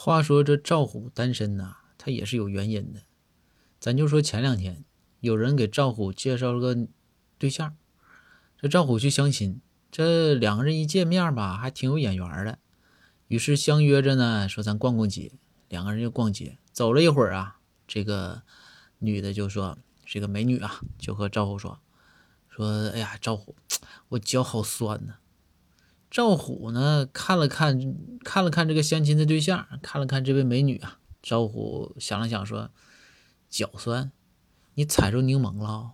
话说这赵虎单身呐，他也是有原因的。咱就说前两天有人给赵虎介绍了个对象，这赵虎去相亲，这两个人一见面吧，还挺有眼缘的。于是相约着呢，说咱逛逛街。两个人就逛街，走了一会儿啊，这个女的就说：“这个美女啊，就和赵虎说，说，哎呀，赵虎，我脚好酸呐。”赵虎呢，看了看，看了看这个相亲的对象，看了看这位美女啊。赵虎想了想说：“脚酸，你踩着柠檬了？”